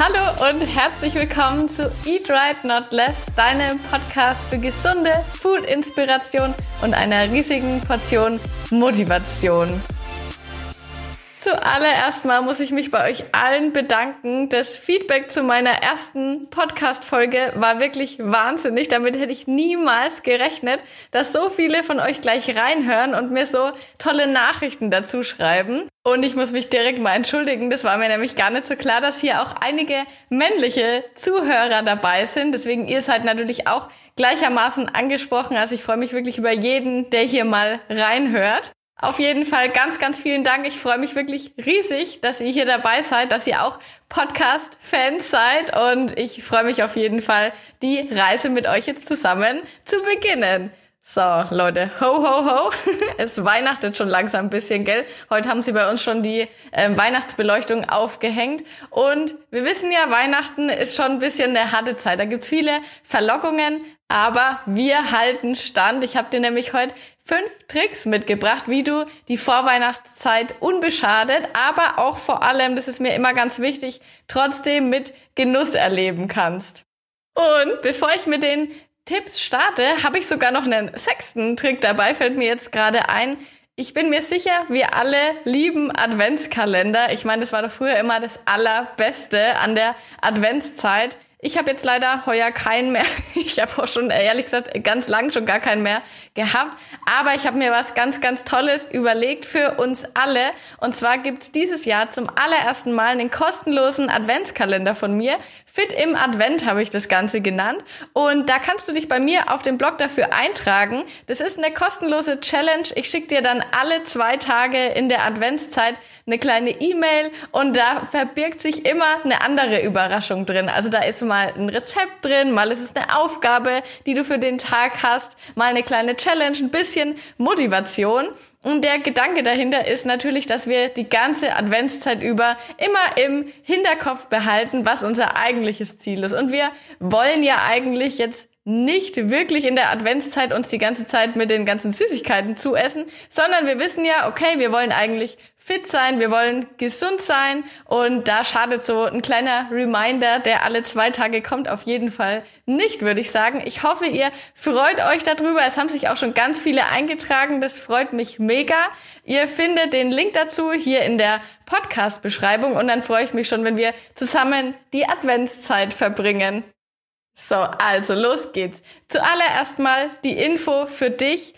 Hallo und herzlich willkommen zu Eat Right Not Less, deinem Podcast für gesunde Food-Inspiration und einer riesigen Portion Motivation. Zuallererst mal muss ich mich bei euch allen bedanken. Das Feedback zu meiner ersten Podcast-Folge war wirklich wahnsinnig. Damit hätte ich niemals gerechnet, dass so viele von euch gleich reinhören und mir so tolle Nachrichten dazu schreiben. Und ich muss mich direkt mal entschuldigen. Das war mir nämlich gar nicht so klar, dass hier auch einige männliche Zuhörer dabei sind. Deswegen ihr seid natürlich auch gleichermaßen angesprochen. Also ich freue mich wirklich über jeden, der hier mal reinhört. Auf jeden Fall ganz, ganz vielen Dank. Ich freue mich wirklich riesig, dass ihr hier dabei seid, dass ihr auch Podcast-Fans seid und ich freue mich auf jeden Fall, die Reise mit euch jetzt zusammen zu beginnen. So, Leute, ho, ho, ho. Es weihnachtet schon langsam ein bisschen, gell? Heute haben sie bei uns schon die ähm, Weihnachtsbeleuchtung aufgehängt. Und wir wissen ja, Weihnachten ist schon ein bisschen eine harte Zeit. Da gibt's viele Verlockungen, aber wir halten stand. Ich habe dir nämlich heute fünf Tricks mitgebracht, wie du die Vorweihnachtszeit unbeschadet, aber auch vor allem, das ist mir immer ganz wichtig, trotzdem mit Genuss erleben kannst. Und bevor ich mit den Tipps starte, habe ich sogar noch einen sechsten Trick dabei, fällt mir jetzt gerade ein. Ich bin mir sicher, wir alle lieben Adventskalender. Ich meine, das war doch früher immer das Allerbeste an der Adventszeit. Ich habe jetzt leider heuer keinen mehr. Ich habe auch schon, ehrlich gesagt, ganz lang schon gar keinen mehr gehabt. Aber ich habe mir was ganz, ganz Tolles überlegt für uns alle. Und zwar gibt's dieses Jahr zum allerersten Mal einen kostenlosen Adventskalender von mir. Fit im Advent habe ich das Ganze genannt. Und da kannst du dich bei mir auf dem Blog dafür eintragen. Das ist eine kostenlose Challenge. Ich schicke dir dann alle zwei Tage in der Adventszeit eine kleine E-Mail und da verbirgt sich immer eine andere Überraschung drin. Also da ist mal ein Rezept drin, mal ist es eine Aufgabe, die du für den Tag hast, mal eine kleine Challenge, ein bisschen Motivation. Und der Gedanke dahinter ist natürlich, dass wir die ganze Adventszeit über immer im Hinterkopf behalten, was unser eigentliches Ziel ist. Und wir wollen ja eigentlich jetzt nicht wirklich in der Adventszeit uns die ganze Zeit mit den ganzen Süßigkeiten zu essen, sondern wir wissen ja, okay, wir wollen eigentlich fit sein, wir wollen gesund sein und da schadet so ein kleiner Reminder, der alle zwei Tage kommt, auf jeden Fall nicht, würde ich sagen. Ich hoffe, ihr freut euch darüber. Es haben sich auch schon ganz viele eingetragen. Das freut mich mega. Ihr findet den Link dazu hier in der Podcast-Beschreibung und dann freue ich mich schon, wenn wir zusammen die Adventszeit verbringen. So, also los geht's. Zuallererst mal die Info für dich.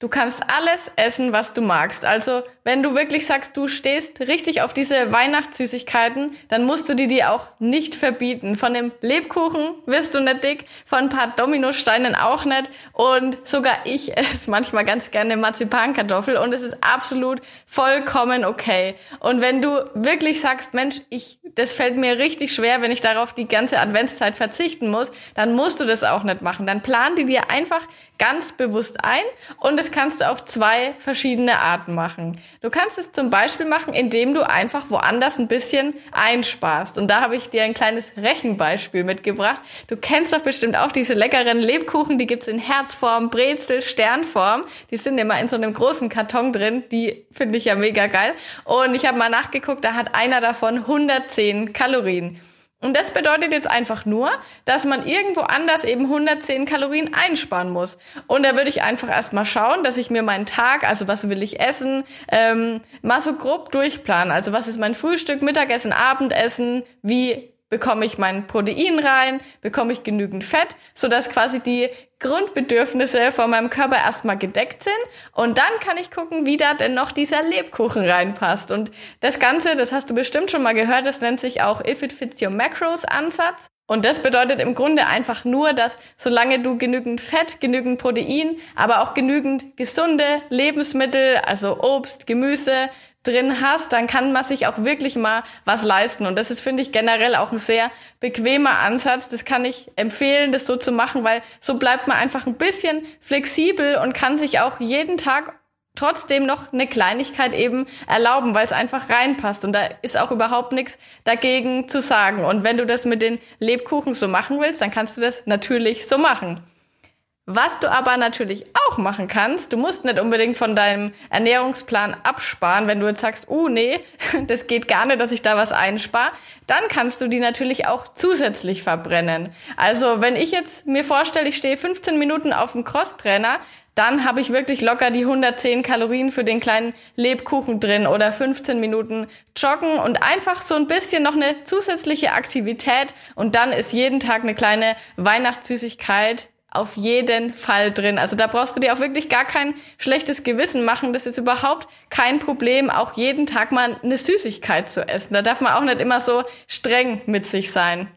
Du kannst alles essen, was du magst. Also, wenn du wirklich sagst, du stehst richtig auf diese Weihnachtssüßigkeiten, dann musst du die dir auch nicht verbieten. Von dem Lebkuchen wirst du nicht dick, von ein paar Dominosteinen auch nicht. Und sogar ich esse manchmal ganz gerne Marzipankartoffel und es ist absolut vollkommen okay. Und wenn du wirklich sagst, Mensch, ich, das fällt mir richtig schwer, wenn ich darauf die ganze Adventszeit verzichten muss, dann musst du das auch nicht machen. Dann plan die dir einfach ganz bewusst ein und es kannst du auf zwei verschiedene Arten machen. Du kannst es zum Beispiel machen, indem du einfach woanders ein bisschen einsparst. Und da habe ich dir ein kleines Rechenbeispiel mitgebracht. Du kennst doch bestimmt auch diese leckeren Lebkuchen, die gibt's in Herzform, Brezel, Sternform. Die sind immer in so einem großen Karton drin. Die finde ich ja mega geil. Und ich habe mal nachgeguckt, da hat einer davon 110 Kalorien. Und das bedeutet jetzt einfach nur, dass man irgendwo anders eben 110 Kalorien einsparen muss. Und da würde ich einfach erstmal schauen, dass ich mir meinen Tag, also was will ich essen, ähm, mal so grob durchplanen. Also was ist mein Frühstück, Mittagessen, Abendessen, wie bekomme ich mein Protein rein, bekomme ich genügend Fett, sodass quasi die Grundbedürfnisse von meinem Körper erstmal gedeckt sind und dann kann ich gucken, wie da denn noch dieser Lebkuchen reinpasst. Und das Ganze, das hast du bestimmt schon mal gehört, das nennt sich auch If It Fits Your Macros Ansatz. Und das bedeutet im Grunde einfach nur, dass solange du genügend Fett, genügend Protein, aber auch genügend gesunde Lebensmittel, also Obst, Gemüse, drin hast, dann kann man sich auch wirklich mal was leisten. Und das ist, finde ich, generell auch ein sehr bequemer Ansatz. Das kann ich empfehlen, das so zu machen, weil so bleibt man einfach ein bisschen flexibel und kann sich auch jeden Tag trotzdem noch eine Kleinigkeit eben erlauben, weil es einfach reinpasst. Und da ist auch überhaupt nichts dagegen zu sagen. Und wenn du das mit den Lebkuchen so machen willst, dann kannst du das natürlich so machen. Was du aber natürlich auch machen kannst, du musst nicht unbedingt von deinem Ernährungsplan absparen, wenn du jetzt sagst, uh, nee, das geht gar nicht, dass ich da was einspare, dann kannst du die natürlich auch zusätzlich verbrennen. Also wenn ich jetzt mir vorstelle, ich stehe 15 Minuten auf dem Crosstrainer, dann habe ich wirklich locker die 110 Kalorien für den kleinen Lebkuchen drin oder 15 Minuten joggen und einfach so ein bisschen noch eine zusätzliche Aktivität und dann ist jeden Tag eine kleine Weihnachtssüßigkeit auf jeden Fall drin. Also da brauchst du dir auch wirklich gar kein schlechtes Gewissen machen. Das ist überhaupt kein Problem, auch jeden Tag mal eine Süßigkeit zu essen. Da darf man auch nicht immer so streng mit sich sein.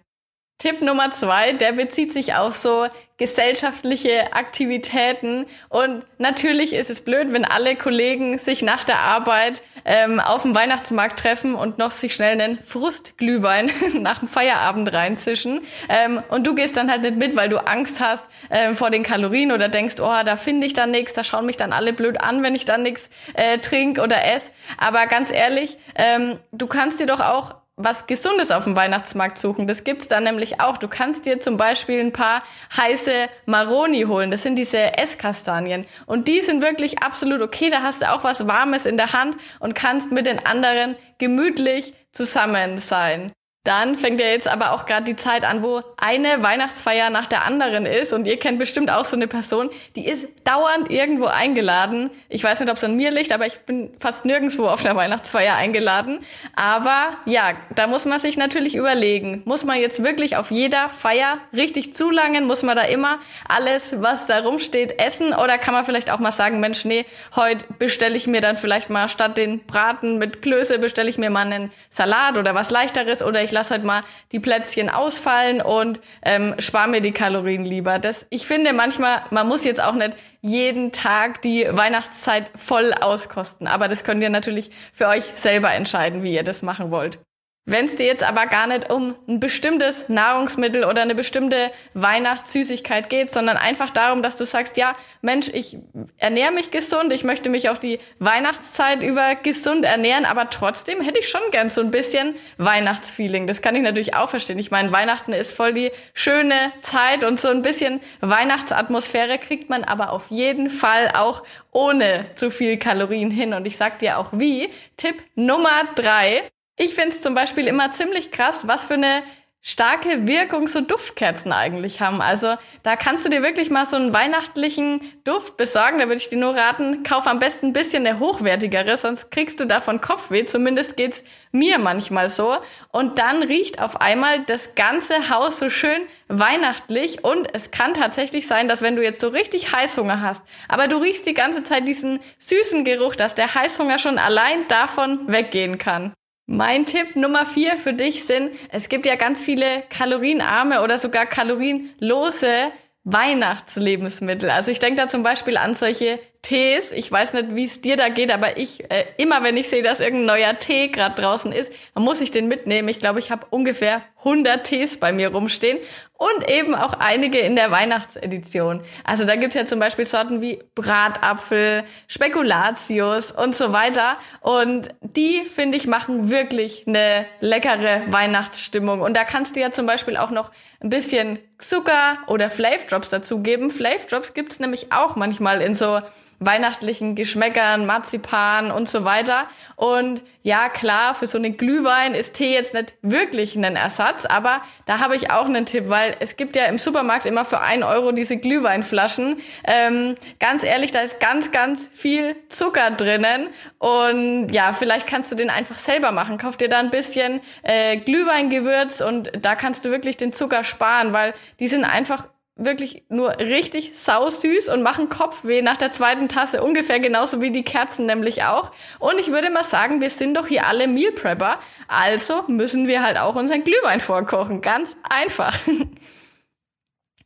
Tipp Nummer zwei, der bezieht sich auf so gesellschaftliche Aktivitäten. Und natürlich ist es blöd, wenn alle Kollegen sich nach der Arbeit ähm, auf dem Weihnachtsmarkt treffen und noch sich schnell einen Frustglühwein nach dem Feierabend reinzischen. Ähm, und du gehst dann halt nicht mit, weil du Angst hast ähm, vor den Kalorien oder denkst, oh, da finde ich dann nichts, da schauen mich dann alle blöd an, wenn ich dann nichts äh, trink oder esse. Aber ganz ehrlich, ähm, du kannst dir doch auch was Gesundes auf dem Weihnachtsmarkt suchen. Das gibt's da nämlich auch. Du kannst dir zum Beispiel ein paar heiße Maroni holen. Das sind diese Esskastanien. Und die sind wirklich absolut okay. Da hast du auch was Warmes in der Hand und kannst mit den anderen gemütlich zusammen sein. Dann fängt ja jetzt aber auch gerade die Zeit an, wo eine Weihnachtsfeier nach der anderen ist. Und ihr kennt bestimmt auch so eine Person, die ist dauernd irgendwo eingeladen. Ich weiß nicht, ob es an mir liegt, aber ich bin fast nirgendwo auf der Weihnachtsfeier eingeladen. Aber ja, da muss man sich natürlich überlegen, muss man jetzt wirklich auf jeder Feier richtig zulangen? Muss man da immer alles, was da rumsteht, essen? Oder kann man vielleicht auch mal sagen, Mensch, nee, heute bestelle ich mir dann vielleicht mal statt den Braten mit Klöße, bestelle ich mir mal einen Salat oder was leichteres oder ich lass halt mal die Plätzchen ausfallen und ähm, spare mir die Kalorien lieber. Das, ich finde manchmal, man muss jetzt auch nicht jeden Tag die Weihnachtszeit voll auskosten. Aber das könnt ihr natürlich für euch selber entscheiden, wie ihr das machen wollt. Wenn es dir jetzt aber gar nicht um ein bestimmtes Nahrungsmittel oder eine bestimmte Weihnachtssüßigkeit geht, sondern einfach darum, dass du sagst, ja, Mensch, ich ernähre mich gesund, ich möchte mich auch die Weihnachtszeit über gesund ernähren, aber trotzdem hätte ich schon gern so ein bisschen Weihnachtsfeeling. Das kann ich natürlich auch verstehen. Ich meine, Weihnachten ist voll die schöne Zeit und so ein bisschen Weihnachtsatmosphäre kriegt man aber auf jeden Fall auch ohne zu viel Kalorien hin. Und ich sag dir auch wie. Tipp Nummer drei ich finde es zum Beispiel immer ziemlich krass, was für eine starke Wirkung so Duftkerzen eigentlich haben. Also da kannst du dir wirklich mal so einen weihnachtlichen Duft besorgen. Da würde ich dir nur raten, kauf am besten ein bisschen eine hochwertigere, sonst kriegst du davon Kopfweh. Zumindest geht's mir manchmal so. Und dann riecht auf einmal das ganze Haus so schön weihnachtlich. Und es kann tatsächlich sein, dass wenn du jetzt so richtig Heißhunger hast, aber du riechst die ganze Zeit diesen süßen Geruch, dass der Heißhunger schon allein davon weggehen kann. Mein Tipp Nummer vier für dich sind, es gibt ja ganz viele kalorienarme oder sogar kalorienlose Weihnachtslebensmittel. Also ich denke da zum Beispiel an solche Tees. Ich weiß nicht, wie es dir da geht, aber ich, äh, immer wenn ich sehe, dass irgendein neuer Tee gerade draußen ist, dann muss ich den mitnehmen. Ich glaube, ich habe ungefähr 100 Tees bei mir rumstehen und eben auch einige in der Weihnachtsedition. Also da gibt's ja zum Beispiel Sorten wie Bratapfel, Spekulatius und so weiter. Und die, finde ich, machen wirklich eine leckere Weihnachtsstimmung. Und da kannst du ja zum Beispiel auch noch ein bisschen Zucker oder Flav Drops dazugeben. Flav Drops gibt's nämlich auch manchmal in so weihnachtlichen Geschmäckern, Marzipan und so weiter. Und ja, klar, für so einen Glühwein ist Tee jetzt nicht wirklich ein Ersatz, aber da habe ich auch einen Tipp, weil es gibt ja im Supermarkt immer für ein Euro diese Glühweinflaschen. Ähm, ganz ehrlich, da ist ganz, ganz viel Zucker drinnen und ja, vielleicht kannst du den einfach selber machen. Kauf dir da ein bisschen äh, Glühweingewürz und da kannst du wirklich den Zucker sparen, weil die sind einfach wirklich nur richtig sausüß und machen Kopfweh nach der zweiten Tasse, ungefähr genauso wie die Kerzen nämlich auch. Und ich würde mal sagen, wir sind doch hier alle Meal Prepper, also müssen wir halt auch unseren Glühwein vorkochen. Ganz einfach.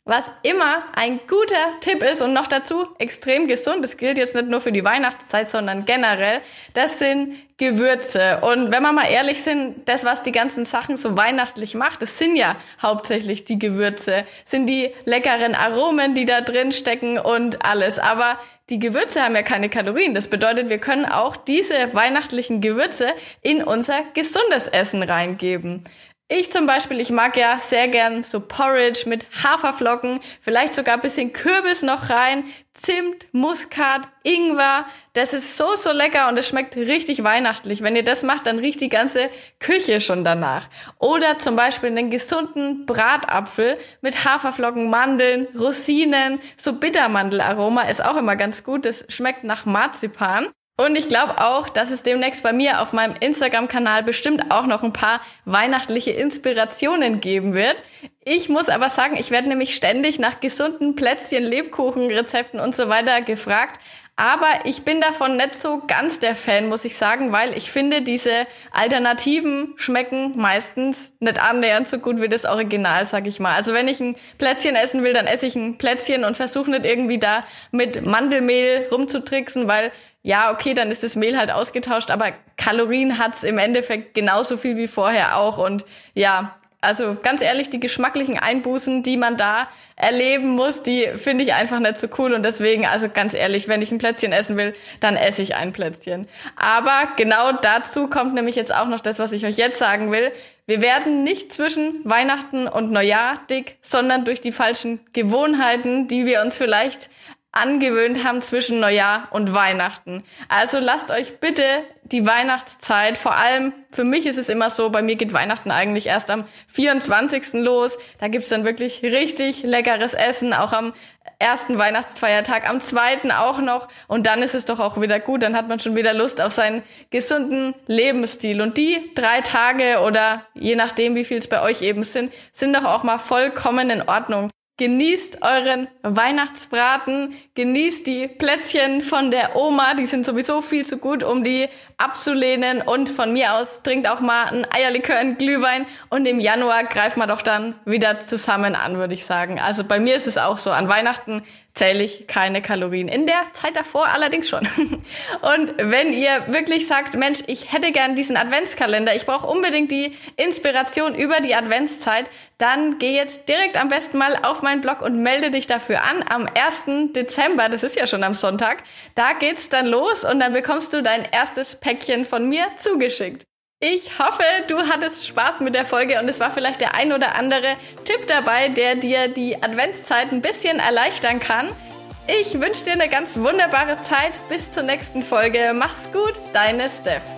Was immer ein guter Tipp ist und noch dazu extrem gesund, das gilt jetzt nicht nur für die Weihnachtszeit, sondern generell, das sind Gewürze. Und wenn wir mal ehrlich sind, das, was die ganzen Sachen so weihnachtlich macht, das sind ja hauptsächlich die Gewürze, sind die leckeren Aromen, die da drin stecken und alles. Aber die Gewürze haben ja keine Kalorien. Das bedeutet, wir können auch diese weihnachtlichen Gewürze in unser gesundes Essen reingeben. Ich zum Beispiel, ich mag ja sehr gern so Porridge mit Haferflocken, vielleicht sogar ein bisschen Kürbis noch rein, Zimt, Muskat, Ingwer. Das ist so, so lecker und es schmeckt richtig weihnachtlich. Wenn ihr das macht, dann riecht die ganze Küche schon danach. Oder zum Beispiel einen gesunden Bratapfel mit Haferflocken, Mandeln, Rosinen, so Bittermandelaroma ist auch immer ganz gut. Das schmeckt nach Marzipan. Und ich glaube auch, dass es demnächst bei mir auf meinem Instagram-Kanal bestimmt auch noch ein paar weihnachtliche Inspirationen geben wird. Ich muss aber sagen, ich werde nämlich ständig nach gesunden Plätzchen, Lebkuchen, Rezepten und so weiter gefragt. Aber ich bin davon nicht so ganz der Fan, muss ich sagen, weil ich finde, diese Alternativen schmecken meistens nicht annähernd so gut wie das Original, sag ich mal. Also wenn ich ein Plätzchen essen will, dann esse ich ein Plätzchen und versuche nicht irgendwie da mit Mandelmehl rumzutricksen, weil ja, okay, dann ist das Mehl halt ausgetauscht, aber Kalorien hat's im Endeffekt genauso viel wie vorher auch. Und ja, also ganz ehrlich, die geschmacklichen Einbußen, die man da erleben muss, die finde ich einfach nicht so cool. Und deswegen, also ganz ehrlich, wenn ich ein Plätzchen essen will, dann esse ich ein Plätzchen. Aber genau dazu kommt nämlich jetzt auch noch das, was ich euch jetzt sagen will. Wir werden nicht zwischen Weihnachten und Neujahr dick, sondern durch die falschen Gewohnheiten, die wir uns vielleicht angewöhnt haben zwischen Neujahr und Weihnachten. Also lasst euch bitte die Weihnachtszeit, vor allem für mich ist es immer so, bei mir geht Weihnachten eigentlich erst am 24. los. Da gibt's dann wirklich richtig leckeres Essen, auch am ersten Weihnachtsfeiertag, am zweiten auch noch. Und dann ist es doch auch wieder gut, dann hat man schon wieder Lust auf seinen gesunden Lebensstil. Und die drei Tage oder je nachdem, wie viel es bei euch eben sind, sind doch auch mal vollkommen in Ordnung. Genießt euren Weihnachtsbraten, genießt die Plätzchen von der Oma, die sind sowieso viel zu gut, um die abzulehnen. Und von mir aus trinkt auch mal ein Eierlikör, ein Glühwein und im Januar greift man doch dann wieder zusammen an, würde ich sagen. Also bei mir ist es auch so, an Weihnachten zähle ich keine Kalorien. In der Zeit davor allerdings schon. Und wenn ihr wirklich sagt, Mensch, ich hätte gern diesen Adventskalender, ich brauche unbedingt die Inspiration über die Adventszeit, dann geh jetzt direkt am besten mal auf meinen Blog und melde dich dafür an. Am 1. Dezember, das ist ja schon am Sonntag, da geht's dann los und dann bekommst du dein erstes Päckchen von mir zugeschickt. Ich hoffe, du hattest Spaß mit der Folge und es war vielleicht der ein oder andere Tipp dabei, der dir die Adventszeit ein bisschen erleichtern kann. Ich wünsche dir eine ganz wunderbare Zeit. Bis zur nächsten Folge. Mach's gut, deine Steph.